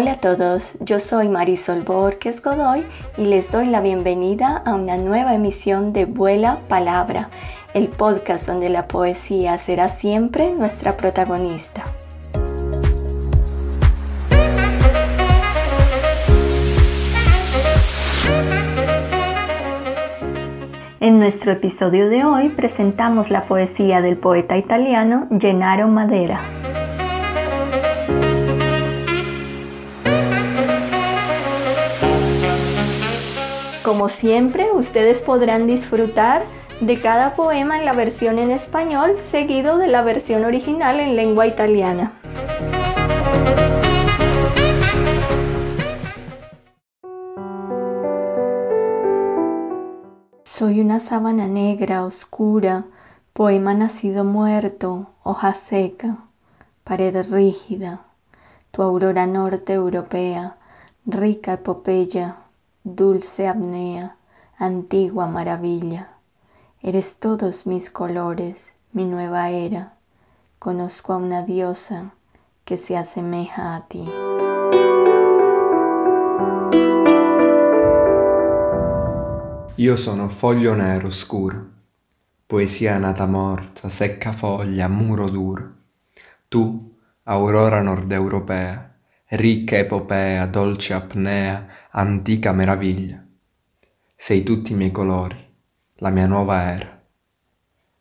Hola a todos, yo soy Marisol Borges Godoy y les doy la bienvenida a una nueva emisión de Vuela Palabra, el podcast donde la poesía será siempre nuestra protagonista. En nuestro episodio de hoy presentamos la poesía del poeta italiano Gennaro Madera. Como siempre, ustedes podrán disfrutar de cada poema en la versión en español seguido de la versión original en lengua italiana. Soy una sábana negra, oscura, poema nacido muerto, hoja seca, pared rígida, tu aurora norte europea, rica epopeya, dulce apnea, antigua maravilla. Eres todos mis colores, mi nueva era. Conozco a una diosa che si asemeja a ti. Io sono foglio nero scuro, poesia nata morta, secca foglia, muro duro. Tu, aurora nord europea, ricca epopea, dolce apnea, antica meraviglia. Sei tutti i miei colori, la mia nuova era.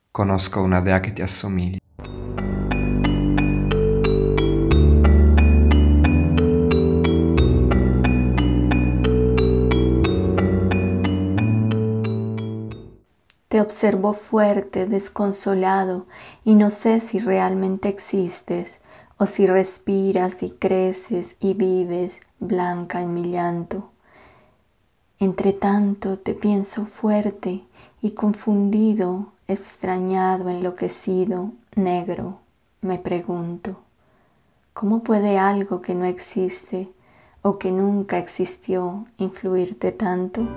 Conosco una dea che ti assomiglia. Te observo fuerte, desconsolado, y no sé si realmente existes o si respiras y creces y vives blanca en mi llanto. Entre tanto te pienso fuerte y confundido, extrañado, enloquecido, negro, me pregunto, ¿cómo puede algo que no existe o que nunca existió influirte tanto?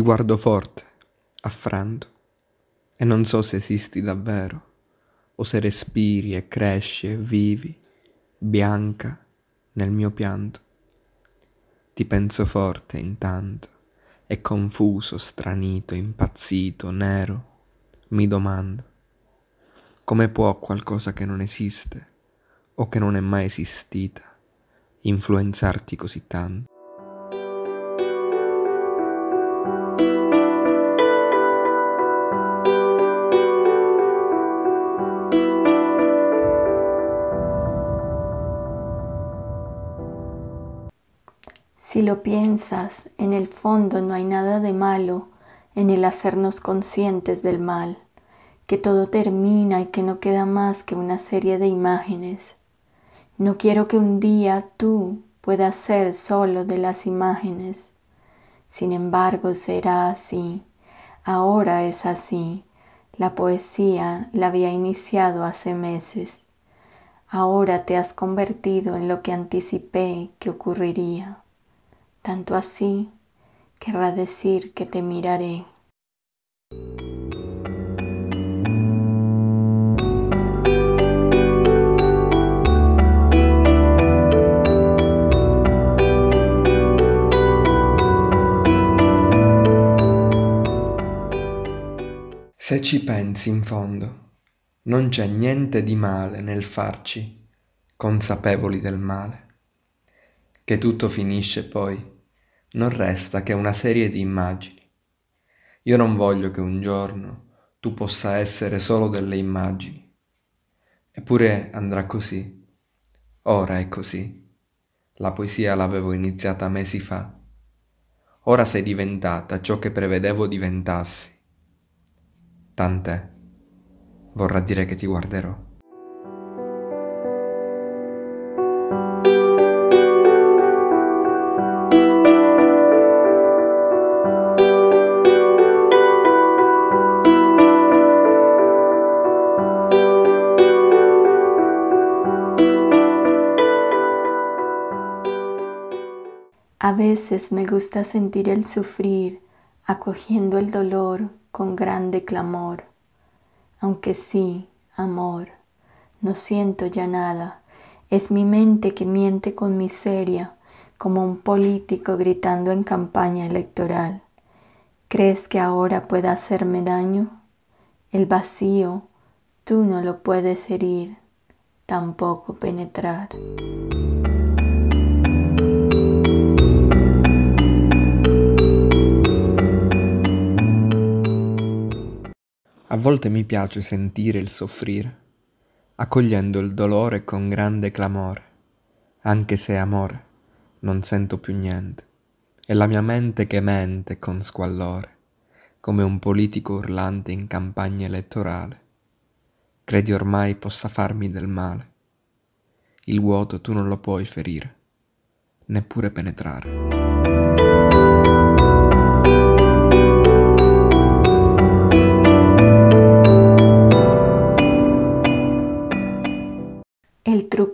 Ti guardo forte, affranto, e non so se esisti davvero, o se respiri e cresci e vivi, bianca, nel mio pianto. Ti penso forte intanto, e confuso, stranito, impazzito, nero, mi domando, come può qualcosa che non esiste, o che non è mai esistita, influenzarti così tanto? Si lo piensas, en el fondo no hay nada de malo en el hacernos conscientes del mal, que todo termina y que no queda más que una serie de imágenes. No quiero que un día tú puedas ser solo de las imágenes. Sin embargo, será así. Ahora es así. La poesía la había iniciado hace meses. Ahora te has convertido en lo que anticipé que ocurriría tanto así querrá decir que te miraré. Se ci pensi in fondo, non c'è niente di male nel farci consapevoli del male che tutto finisce poi, non resta che una serie di immagini. Io non voglio che un giorno tu possa essere solo delle immagini. Eppure andrà così. Ora è così. La poesia l'avevo iniziata mesi fa. Ora sei diventata ciò che prevedevo diventassi. Tant'è. Vorrà dire che ti guarderò. A veces me gusta sentir el sufrir, acogiendo el dolor con grande clamor. Aunque sí, amor, no siento ya nada, es mi mente que miente con miseria, como un político gritando en campaña electoral. ¿Crees que ahora pueda hacerme daño? El vacío, tú no lo puedes herir, tampoco penetrar. A volte mi piace sentire il soffrire, accogliendo il dolore con grande clamore, anche se amore non sento più niente, è la mia mente che mente con squallore, come un politico urlante in campagna elettorale. Credi ormai possa farmi del male? Il vuoto tu non lo puoi ferire, neppure penetrare.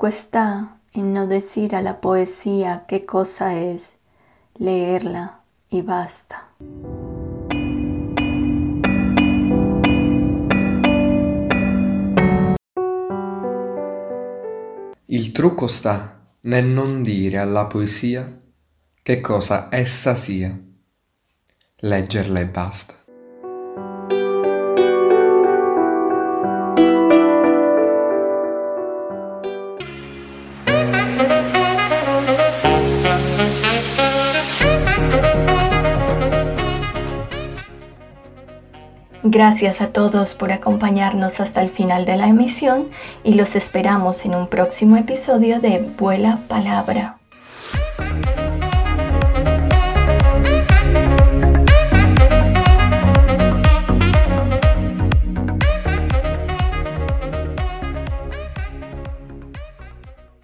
Está en no decir a la poesía qué cosa es, leerla y basta. Il trucco sta nel non dire alla poesia che cosa essa sia, leggerla e basta. Gracias a todos por acompañarnos hasta el final de la emisión y los esperamos en un próximo episodio de Vuela Palabra.